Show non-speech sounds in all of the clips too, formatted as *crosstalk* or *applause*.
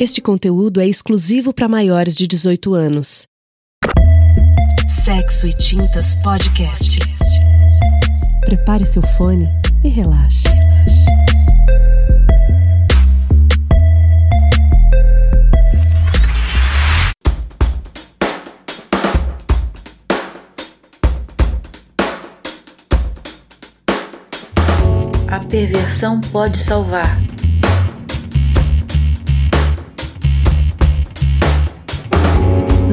Este conteúdo é exclusivo para maiores de 18 anos. Sexo e Tintas Podcast. Prepare seu fone e relaxe. A perversão pode salvar.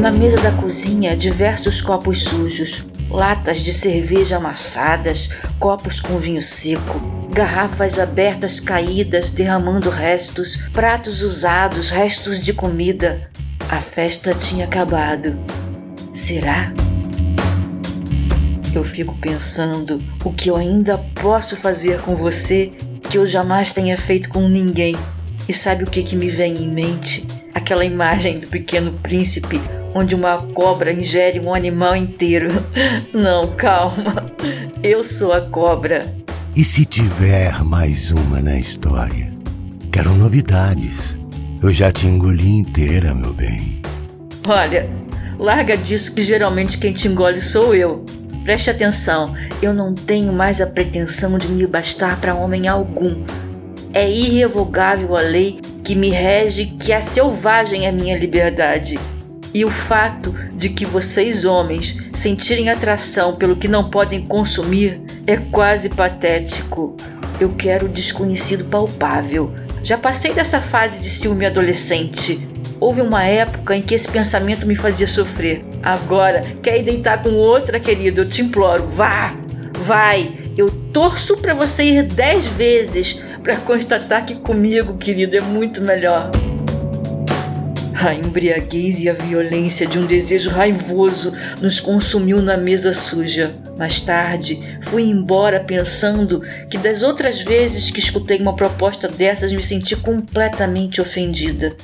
Na mesa da cozinha, diversos copos sujos, latas de cerveja amassadas, copos com vinho seco, garrafas abertas caídas derramando restos, pratos usados, restos de comida. A festa tinha acabado. Será? Eu fico pensando o que eu ainda posso fazer com você que eu jamais tenha feito com ninguém. E sabe o que, que me vem em mente? Aquela imagem do pequeno príncipe onde uma cobra ingere um animal inteiro. *laughs* Não, calma. Eu sou a cobra. E se tiver mais uma na história? Quero novidades. Eu já te engoli inteira, meu bem. Olha, larga disso que geralmente quem te engole sou eu. Preste atenção, eu não tenho mais a pretensão de me bastar para homem algum. É irrevogável a lei que me rege que a selvagem é minha liberdade. E o fato de que vocês, homens, sentirem atração pelo que não podem consumir é quase patético. Eu quero desconhecido palpável. Já passei dessa fase de ciúme adolescente. Houve uma época em que esse pensamento me fazia sofrer. Agora, quer ir deitar com outra, querido? Eu te imploro, vá! Vai! Eu torço para você ir dez vezes para constatar que comigo, querido, é muito melhor. A embriaguez e a violência de um desejo raivoso nos consumiu na mesa suja. Mais tarde, fui embora pensando que das outras vezes que escutei uma proposta dessas me senti completamente ofendida.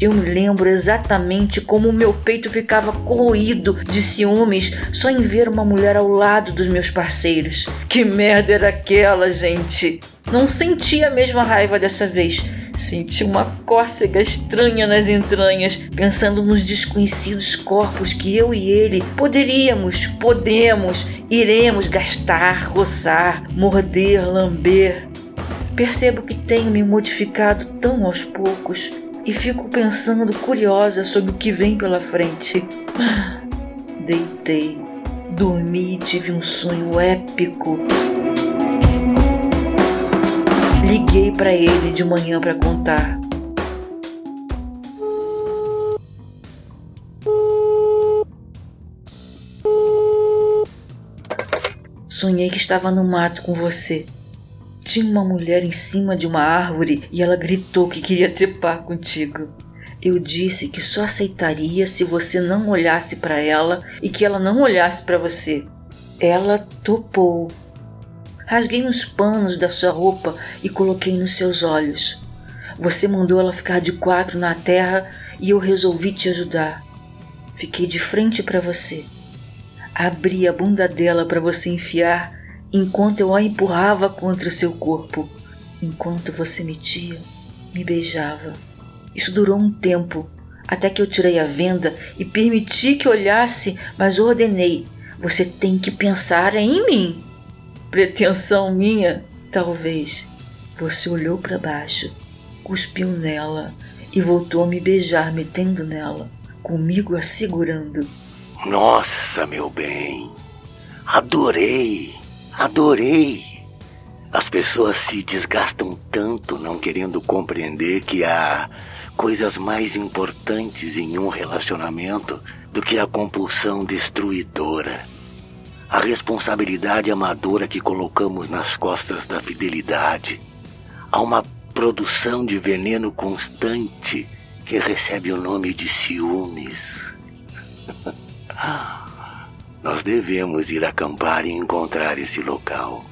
Eu me lembro exatamente como o meu peito ficava corroído de ciúmes só em ver uma mulher ao lado dos meus parceiros. Que merda era aquela, gente? Não senti a mesma raiva dessa vez Senti uma cócega estranha nas entranhas, pensando nos desconhecidos corpos que eu e ele poderíamos, podemos, iremos gastar, roçar, morder, lamber. Percebo que tenho me modificado tão aos poucos e fico pensando curiosa sobre o que vem pela frente. Deitei, dormi e tive um sonho épico. Liguei para ele de manhã para contar. Sonhei que estava no mato com você. Tinha uma mulher em cima de uma árvore e ela gritou que queria trepar contigo. Eu disse que só aceitaria se você não olhasse para ela e que ela não olhasse para você. Ela topou Rasguei uns panos da sua roupa e coloquei nos seus olhos. Você mandou ela ficar de quatro na terra e eu resolvi te ajudar. Fiquei de frente para você. Abri a bunda dela para você enfiar enquanto eu a empurrava contra o seu corpo. Enquanto você metia, me beijava. Isso durou um tempo, até que eu tirei a venda e permiti que olhasse, mas ordenei: você tem que pensar em mim. Pretensão minha? Talvez. Você olhou para baixo, cuspiu nela e voltou a me beijar, metendo nela, comigo a segurando. Nossa, meu bem. Adorei. Adorei. As pessoas se desgastam tanto não querendo compreender que há coisas mais importantes em um relacionamento do que a compulsão destruidora a responsabilidade amadora que colocamos nas costas da fidelidade, a uma produção de veneno constante que recebe o nome de ciúmes. *laughs* Nós devemos ir acampar e encontrar esse local.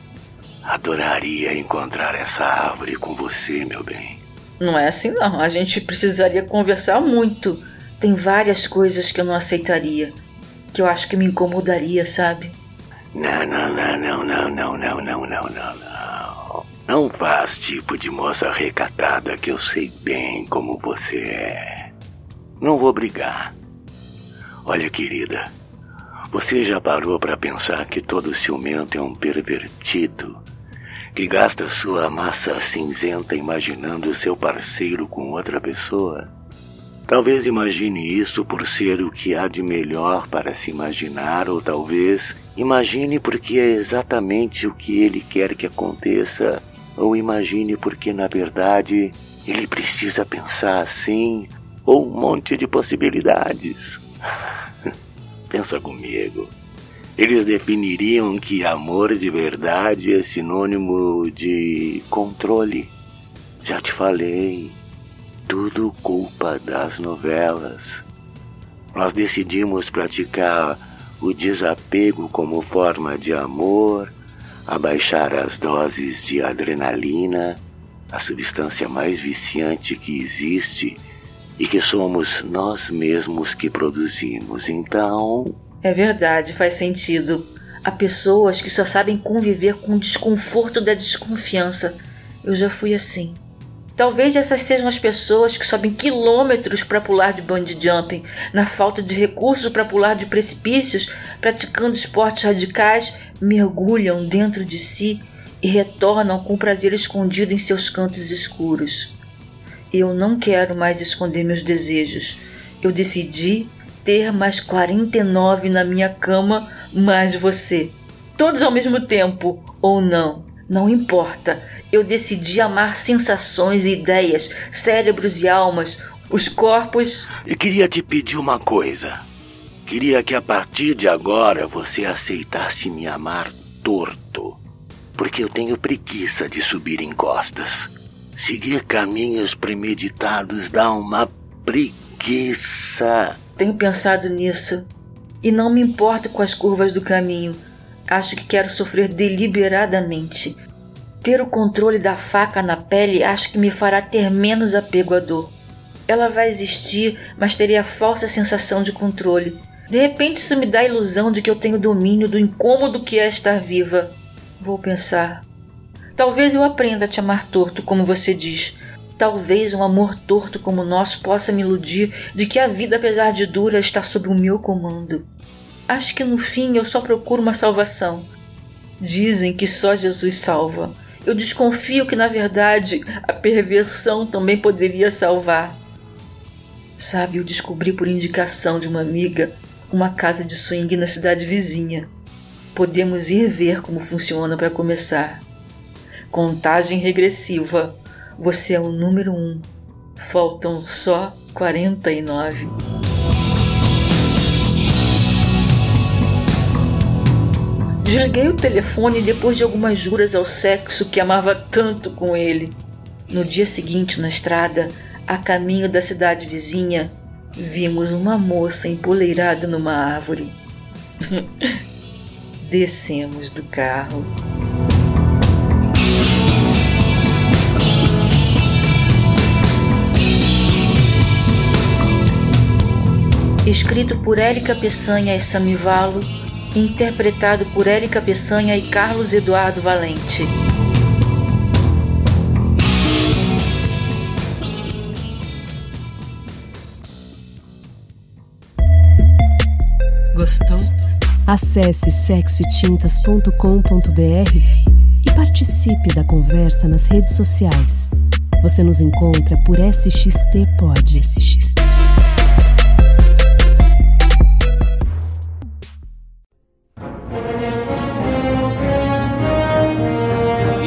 Adoraria encontrar essa árvore com você, meu bem. Não é assim não. A gente precisaria conversar muito. Tem várias coisas que eu não aceitaria, que eu acho que me incomodaria, sabe? Não, não, não, não, não, não, não, não, não, não, não. Não faz tipo de moça recatada que eu sei bem como você é. Não vou brigar. Olha, querida, você já parou para pensar que todo ciumento é um pervertido que gasta sua massa cinzenta imaginando seu parceiro com outra pessoa? Talvez imagine isso por ser o que há de melhor para se imaginar, ou talvez imagine porque é exatamente o que ele quer que aconteça, ou imagine porque na verdade ele precisa pensar assim, ou um monte de possibilidades. *laughs* Pensa comigo. Eles definiriam que amor de verdade é sinônimo de controle. Já te falei, tudo culpa das novelas. Nós decidimos praticar o desapego como forma de amor, abaixar as doses de adrenalina, a substância mais viciante que existe e que somos nós mesmos que produzimos. Então. É verdade, faz sentido. Há pessoas que só sabem conviver com o desconforto da desconfiança. Eu já fui assim. Talvez essas sejam as pessoas que sobem quilômetros para pular de bungee jumping, na falta de recursos para pular de precipícios, praticando esportes radicais, mergulham dentro de si e retornam com prazer escondido em seus cantos escuros. Eu não quero mais esconder meus desejos. Eu decidi ter mais 49 na minha cama, mais você. Todos ao mesmo tempo, ou não, não importa. Eu decidi amar sensações e ideias, cérebros e almas, os corpos. E queria te pedir uma coisa. Queria que a partir de agora você aceitasse me amar torto. Porque eu tenho preguiça de subir encostas. Seguir caminhos premeditados dá uma preguiça. Tenho pensado nisso. E não me importo com as curvas do caminho. Acho que quero sofrer deliberadamente. Ter o controle da faca na pele acho que me fará ter menos apego à dor. Ela vai existir, mas terei a falsa sensação de controle. De repente, isso me dá a ilusão de que eu tenho domínio do incômodo que é estar viva. Vou pensar. Talvez eu aprenda a te amar torto, como você diz. Talvez um amor torto como o nosso possa me iludir de que a vida, apesar de dura, está sob o meu comando. Acho que no fim eu só procuro uma salvação. Dizem que só Jesus salva. Eu desconfio que, na verdade, a perversão também poderia salvar. Sabe, eu descobri por indicação de uma amiga uma casa de swing na cidade vizinha. Podemos ir ver como funciona para começar. Contagem regressiva. Você é o número um. Faltam só 49. Desliguei o telefone depois de algumas juras ao sexo que amava tanto com ele. No dia seguinte, na estrada, a caminho da cidade vizinha, vimos uma moça empoleirada numa árvore. *laughs* Descemos do carro. Escrito por Érica Peçanha e Samivalo, interpretado por Érica Peçanha e Carlos Eduardo Valente. Gostou? Acesse sexotintas.com.br e participe da conversa nas redes sociais. Você nos encontra por SXT Pod. SXT.